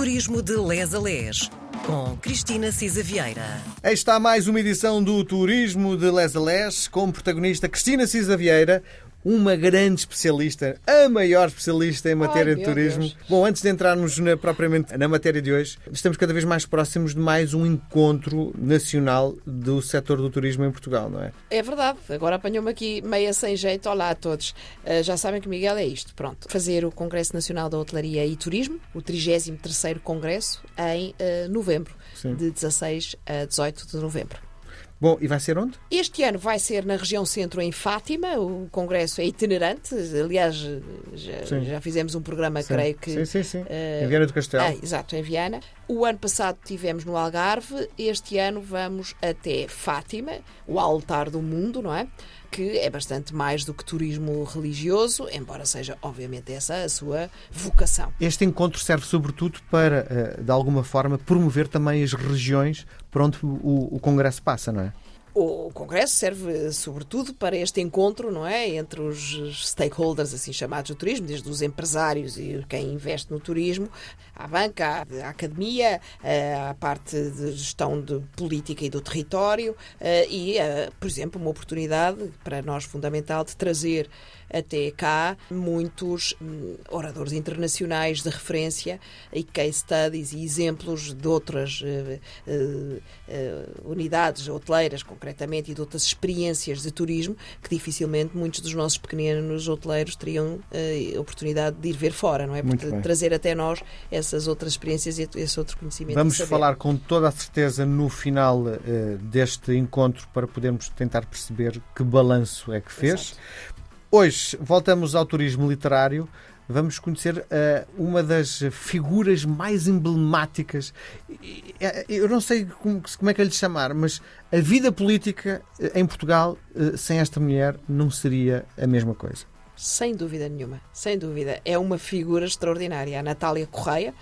Turismo de Les a Les, com Cristina Cisa Vieira. Aí está mais uma edição do Turismo de Les a Les, com protagonista Cristina Cisa Vieira, uma grande especialista, a maior especialista em matéria Ai, de turismo. Deus. Bom, antes de entrarmos na- propriamente na matéria de hoje, estamos cada vez mais próximos de mais um encontro nacional do setor do turismo em Portugal, não é? É verdade, agora apanhou-me aqui meia sem jeito. Olá a todos. Uh, já sabem que o Miguel é isto. Pronto. Fazer o Congresso Nacional da Hotelaria e Turismo, o 33 Congresso, em uh, novembro, Sim. de 16 a 18 de novembro. Bom, e vai ser onde? Este ano vai ser na região centro, em Fátima. O congresso é itinerante. Aliás, já, já fizemos um programa, Sim. creio que. Sim, sim, sim. eh, em Viana do Castelo. Ah, exato, em Viana. O ano passado tivemos no Algarve, este ano vamos até Fátima, o altar do mundo, não é? Que é bastante mais do que turismo religioso, embora seja, obviamente, essa a sua vocação. Este encontro serve sobretudo para, eh, de alguma forma, promover também as regiões por onde o, o Congresso passa, não é? O Congresso serve, sobretudo, para este encontro, não é? Entre os stakeholders, assim chamados do turismo, desde os empresários e quem investe no turismo, à banca, à academia, eh, à parte de gestão de política e do território, eh, e, eh, por exemplo, uma oportunidade para nós fundamental de trazer até cá muitos hum, oradores internacionais de referência e case studies e exemplos de outras eh, eh, unidades hoteleiras, concretamente, e de outras experiências de turismo que dificilmente muitos dos nossos pequenos hoteleiros teriam oportunidade de ir ver fora, não é? Muito Portanto, bem. trazer até nós essas outras experiências e esse outro conhecimento. Vamos falar com toda a certeza no final deste encontro para podermos tentar perceber que balanço é que fez. Exato. Hoje voltamos ao turismo literário. Vamos conhecer eh, uma das figuras mais emblemáticas. Eh, Eu não sei como, como é que é lhe chamar, mas a vida política eh, em Portugal eh, sem esta mulher não seria a mesma coisa. Sem dúvida nenhuma, sem dúvida. É uma figura extraordinária. A Natália Correia,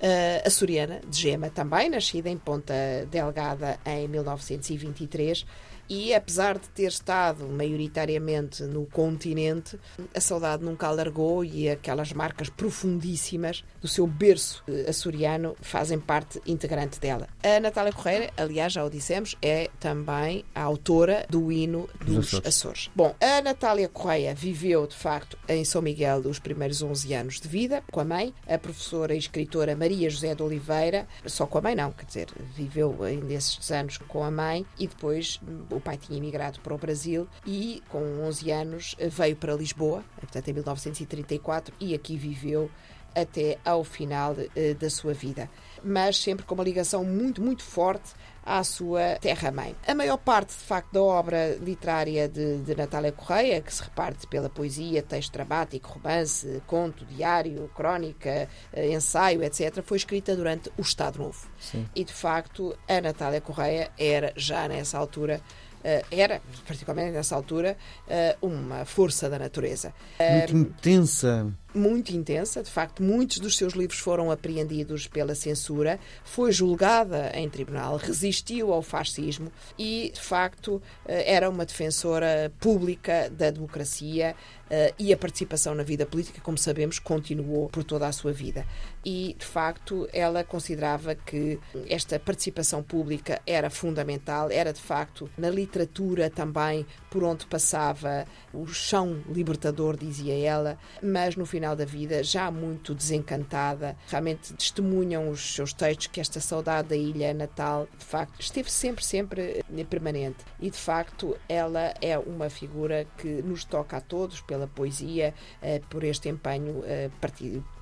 eh, açoriana, de Gema também, nascida em Ponta Delgada em 1923. E apesar de ter estado maioritariamente no continente, a saudade nunca a largou e aquelas marcas profundíssimas do seu berço eh, açoriano fazem parte integrante dela. A Natália Correia, aliás, já o dissemos, é também a autora do hino Dos Açores. Açores. Bom, a Natália Correia viveu, de facto, em São Miguel os primeiros 11 anos de vida, com a mãe, a professora e escritora Maria José de Oliveira, só com a mãe não, quer dizer, viveu ainda esses anos com a mãe e depois o pai tinha emigrado para o Brasil e com 11 anos veio para Lisboa, portanto em 1934, e aqui viveu até ao final eh, da sua vida. Mas sempre com uma ligação muito, muito forte à sua terra-mãe. A maior parte, de facto, da obra literária de, de Natália Correia, que se reparte pela poesia, texto dramático, romance, conto, diário, crónica, eh, ensaio, etc., foi escrita durante o Estado Novo. Sim. E, de facto, a Natália Correia era, já nessa altura, eh, era, particularmente nessa altura, eh, uma força da natureza Muito intensa. muito intensa. De facto, muitos dos seus livros foram apreendidos pela censura. Foi julgada em tribunal, resistiu ao fascismo e, de facto, eh, era uma defensora pública da democracia eh, e a participação na vida política, como sabemos, continuou por toda a sua vida. E, de facto, ela considerava que esta participação pública era fundamental, era, de facto, na literatura também por onde passava o chão libertador, dizia ela, mas no final da vida, já muito desencantada, realmente testemunham os seus textos que esta saudade da ilha natal, de facto, esteve sempre, sempre eh, permanente. E, de facto, ela é uma figura que nos toca a todos poesia, eh, por este empenho eh,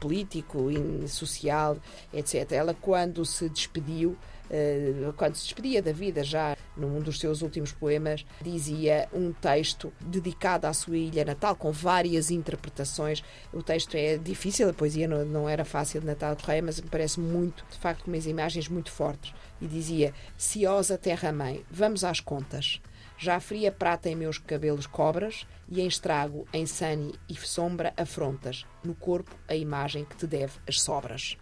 político social, etc. Ela, quando se despediu, quando se despedia da vida já num dos seus últimos poemas, dizia um texto dedicado à sua ilha natal, com várias interpretações. O texto é difícil, a poesia não, não era fácil de Natal Correia, mas me parece muito, de facto, com umas imagens muito fortes. E dizia: Ciosa terra-mãe, vamos às contas. Já fria prata em meus cabelos cobras e em estrago, em sane e sombra afrontas. No corpo, a imagem que te deve as sobras.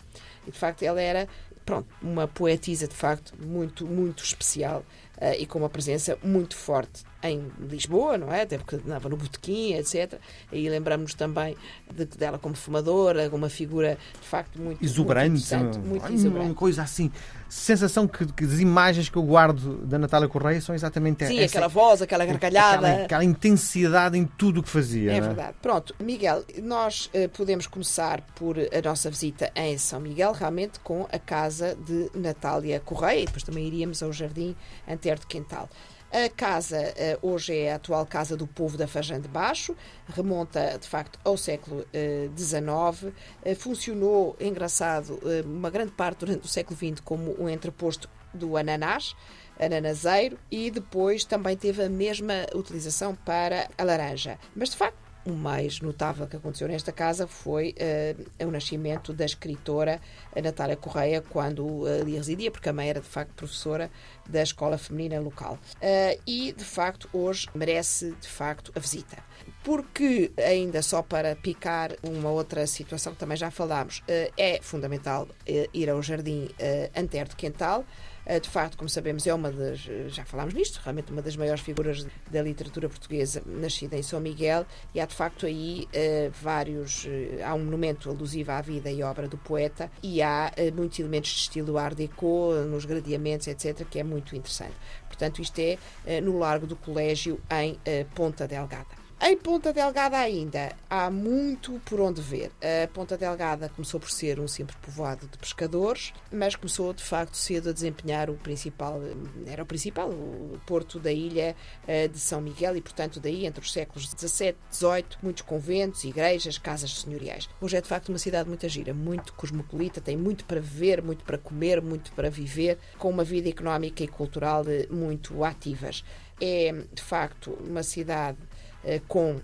E de facto, ela era pronto, uma poetisa de facto muito, muito especial eh, e com uma presença muito forte em Lisboa, não é? Até porque andava no botequim, etc. Aí lembramos também de, dela como fumadora, uma figura de facto muito exuberante, muito, muito exuberante. uma coisa assim. Sensação que, que as imagens que eu guardo da Natália Correia são exatamente Sim, essa, aquela voz, aquela gargalhada. Aquela, aquela intensidade em tudo o que fazia. É não verdade. Pronto, Miguel, nós eh, podemos começar por a nossa visita em São Miguel, realmente com a casa de Natália Correia, e depois também iríamos ao Jardim Antero de Quental. A casa eh, hoje é a atual Casa do Povo da Fajã de Baixo, remonta de facto ao século XIX, eh, funcionou, engraçado, eh, uma grande parte durante o século XX como um entreposto do ananás, ananaseiro, e depois também teve a mesma utilização para a laranja. Mas de facto, o mais notável que aconteceu nesta casa foi uh, o nascimento da escritora Natália Correia, quando uh, ali residia, porque a mãe era de facto professora da escola feminina local. Uh, e de facto hoje merece de facto a visita. Porque, ainda só para picar uma outra situação que também já falámos, é fundamental ir ao Jardim Antero de Quental. De facto, como sabemos, é uma das, já falámos nisto, realmente uma das maiores figuras da literatura portuguesa, nascida em São Miguel, e há de facto aí uh, vários. Há um monumento alusivo à vida e obra do poeta, e há muitos elementos de estilo Art Deco, nos gradeamentos, etc., que é muito interessante. Portanto, isto é no Largo do Colégio, em Ponta Delgada. Em Ponta Delgada ainda há muito por onde ver. A Ponta Delgada começou por ser um simples povoado de pescadores, mas começou de facto cedo a desempenhar o principal, era o principal, o porto da ilha de São Miguel e, portanto, daí entre os séculos XVII, XVIII, muitos conventos, igrejas, casas senhoriais. Hoje é de facto uma cidade muito gira, muito cosmopolita, tem muito para ver, muito para comer, muito para viver, com uma vida económica e cultural muito ativas. É de facto uma cidade com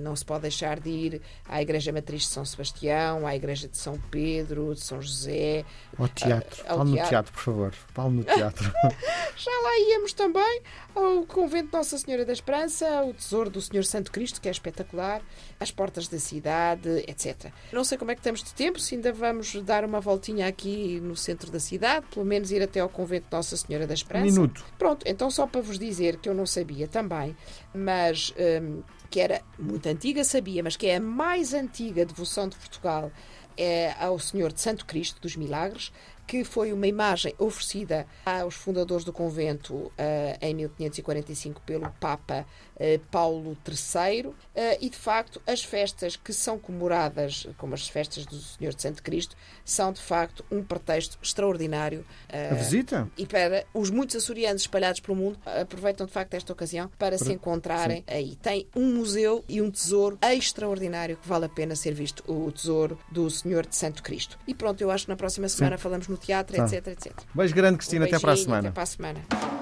não se pode deixar de ir à Igreja Matriz de São Sebastião, à Igreja de São Pedro, de São José. Ao teatro. Ao Fale teatro. no teatro, por favor. Fale no teatro. Já lá íamos também ao Convento de Nossa Senhora da Esperança, ao Tesouro do Senhor Santo Cristo, que é espetacular, às portas da cidade, etc. Não sei como é que estamos de tempo, se ainda vamos dar uma voltinha aqui no centro da cidade, pelo menos ir até ao Convento de Nossa Senhora da Esperança. Um minuto. Pronto, então só para vos dizer que eu não sabia também, mas. Hum, que era muito antiga, sabia, mas que é a mais antiga devoção de Portugal é ao Senhor de Santo Cristo dos Milagres, que foi uma imagem oferecida aos fundadores do convento uh, em 1545 pelo Papa uh, Paulo III uh, e de facto as festas que são comemoradas como as festas do Senhor de Santo Cristo são de facto um pretexto extraordinário a visita e para os muitos açorianos espalhados pelo mundo aproveitam de facto esta ocasião para, para se encontrarem sim. aí tem um museu e um tesouro extraordinário que vale a pena ser visto o tesouro do Senhor de Santo Cristo e pronto eu acho que na próxima semana sim. falamos no teatro, tá. etc, etc. Beijo grande, Cristina. Um até para a semana. Até para a semana.